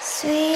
Sweet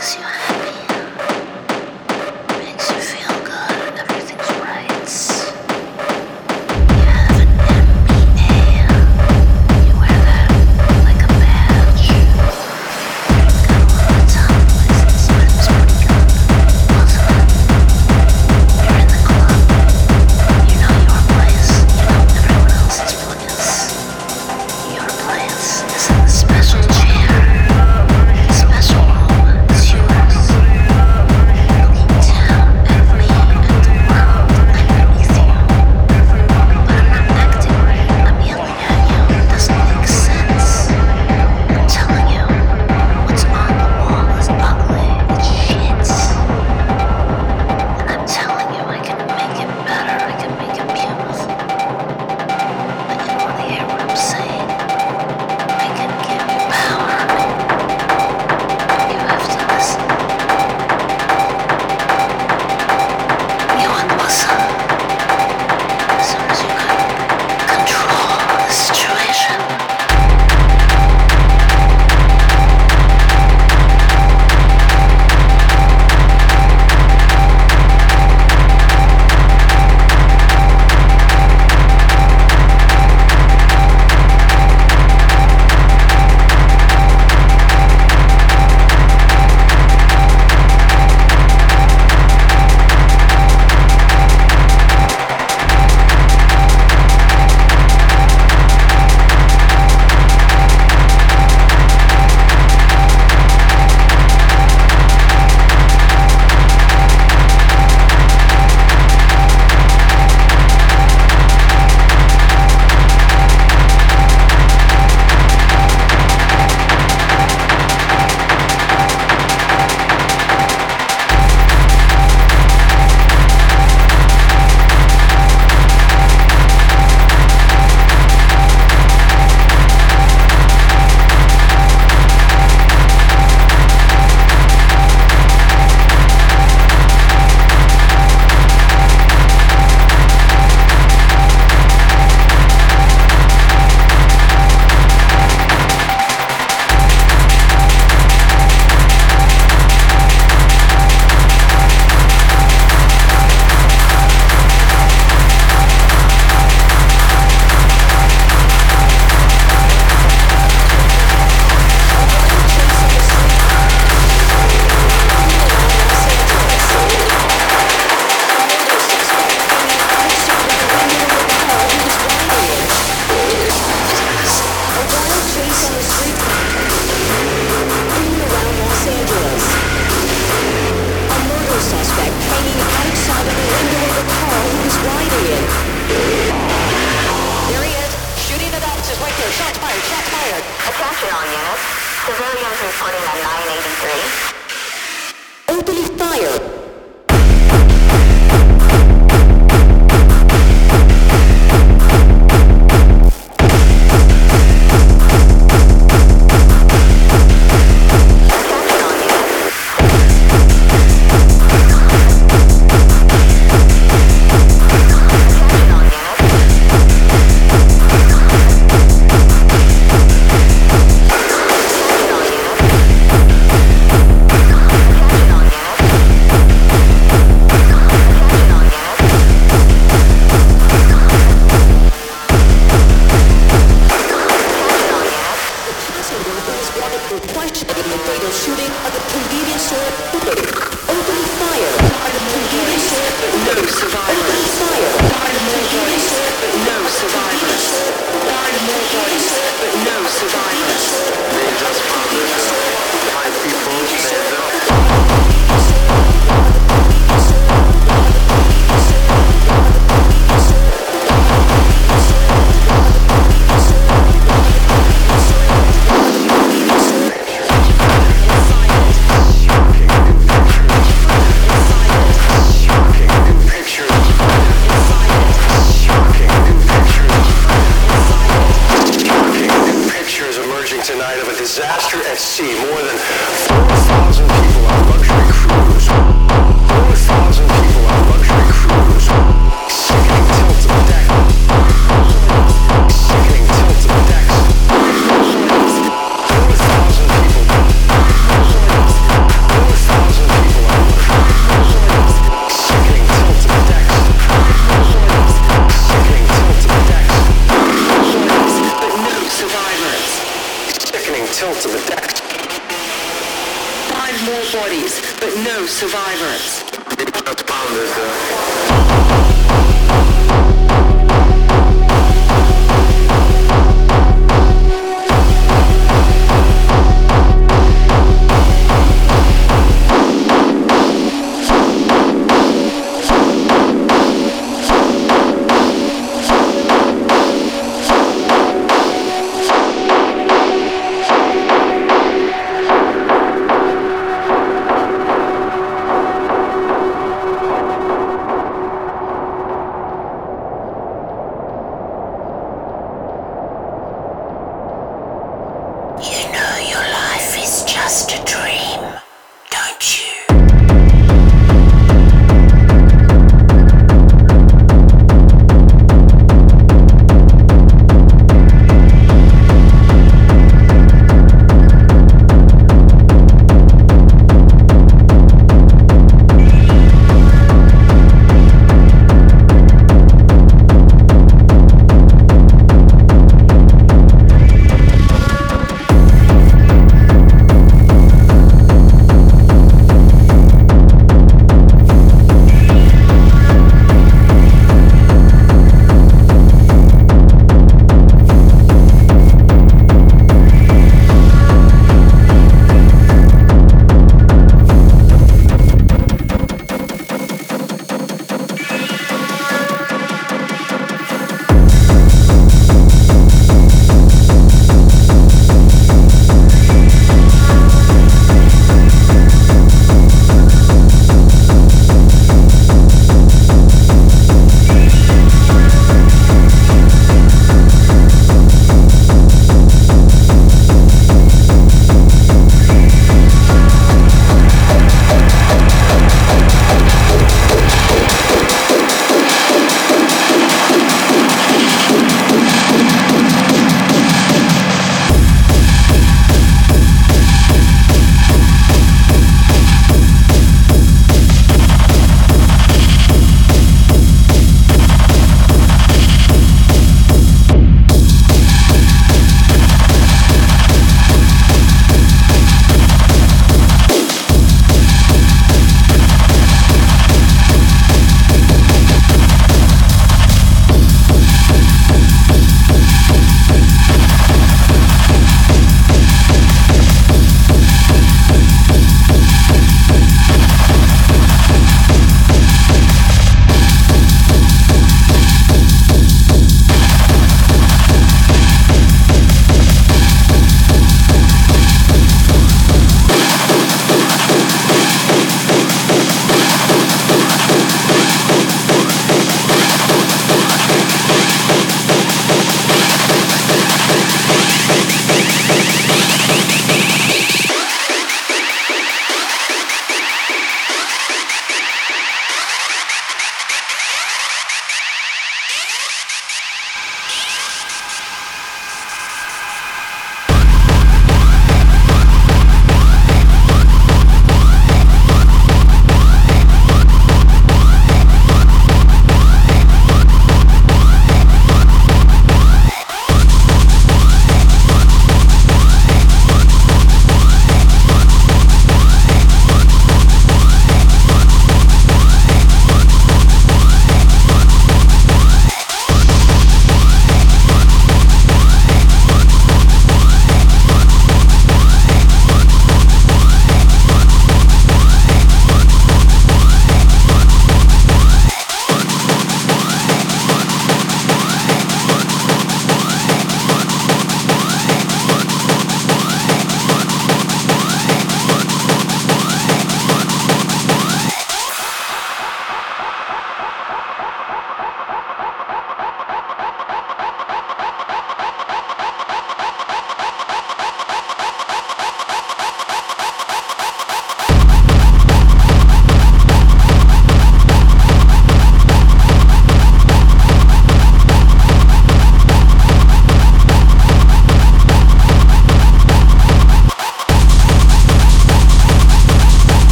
喜欢。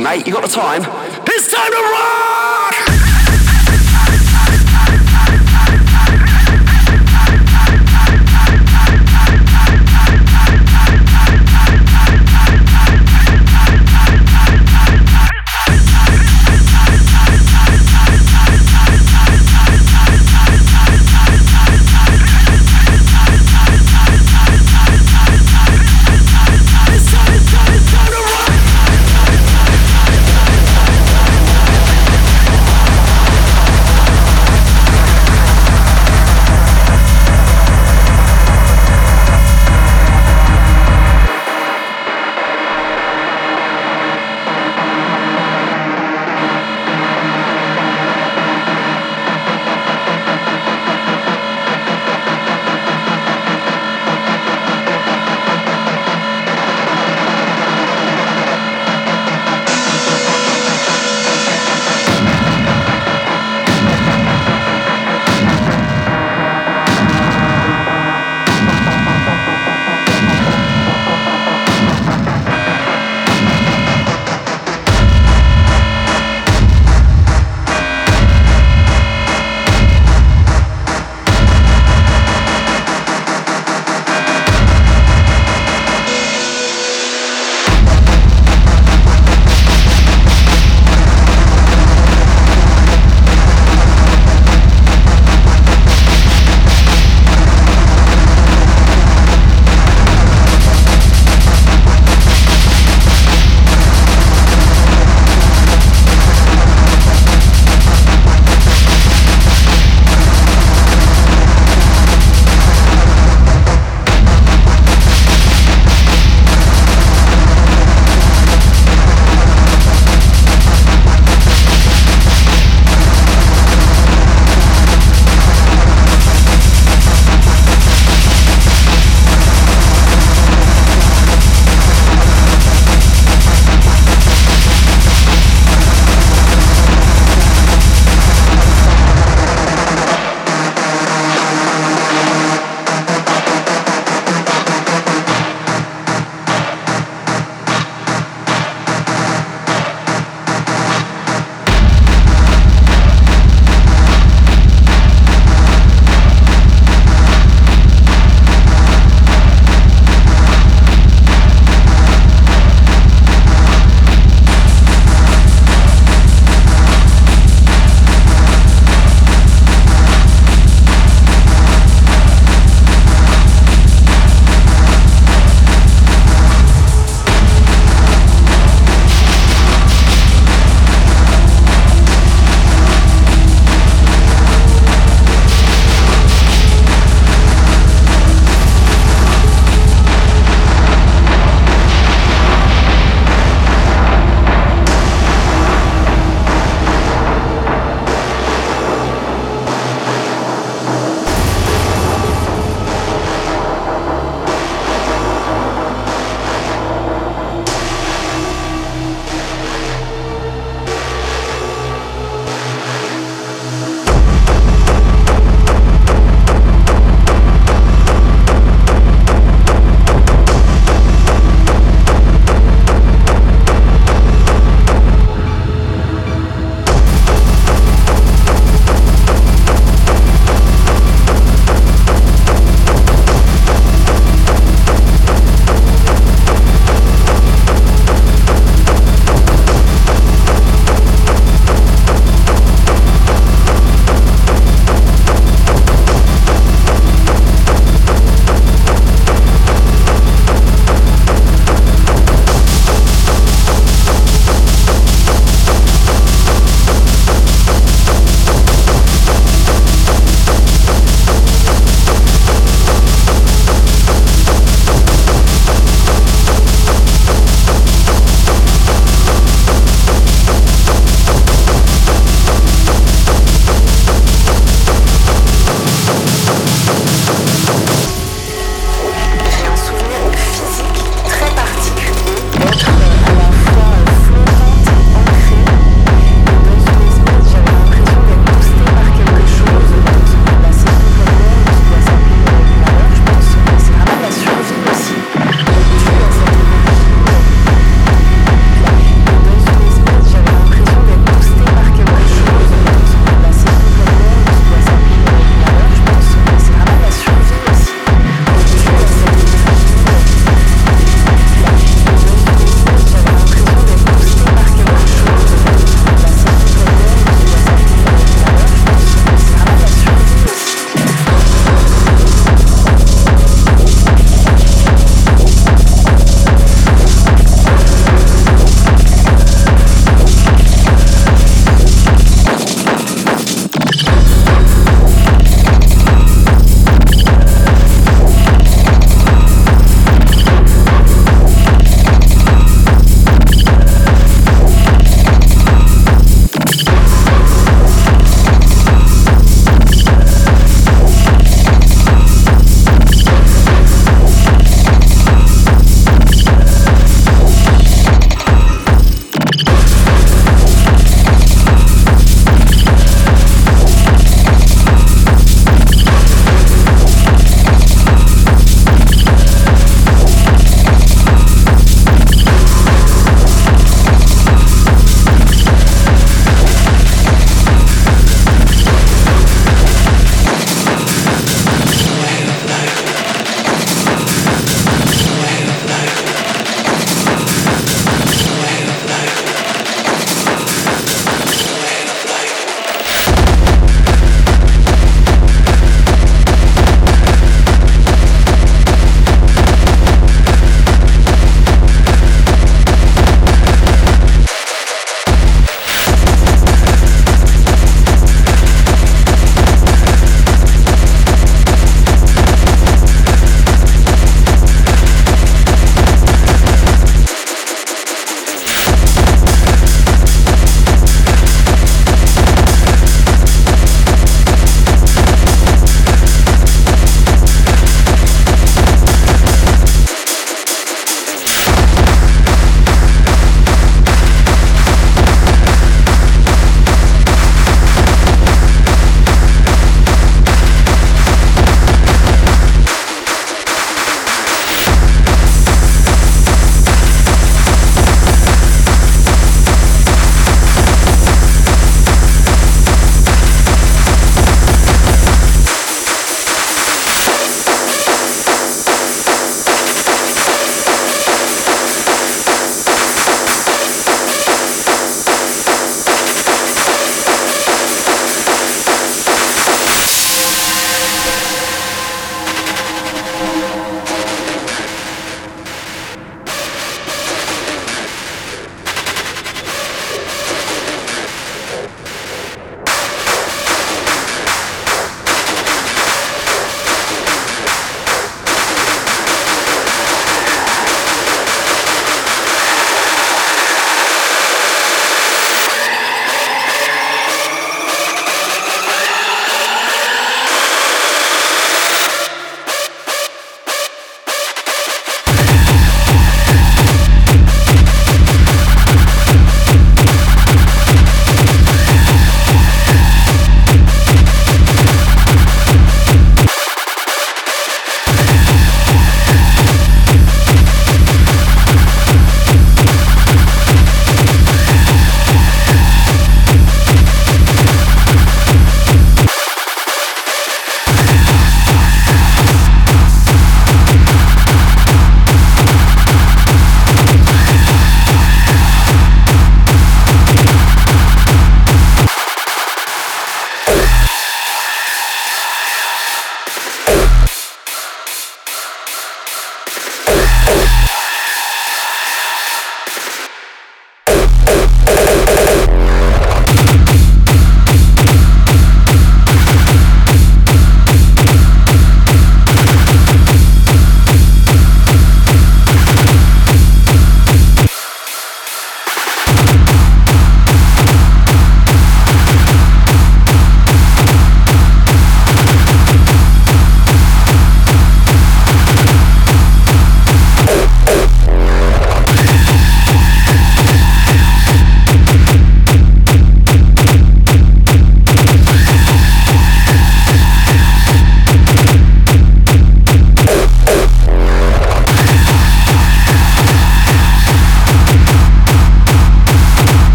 Mate, you got the time?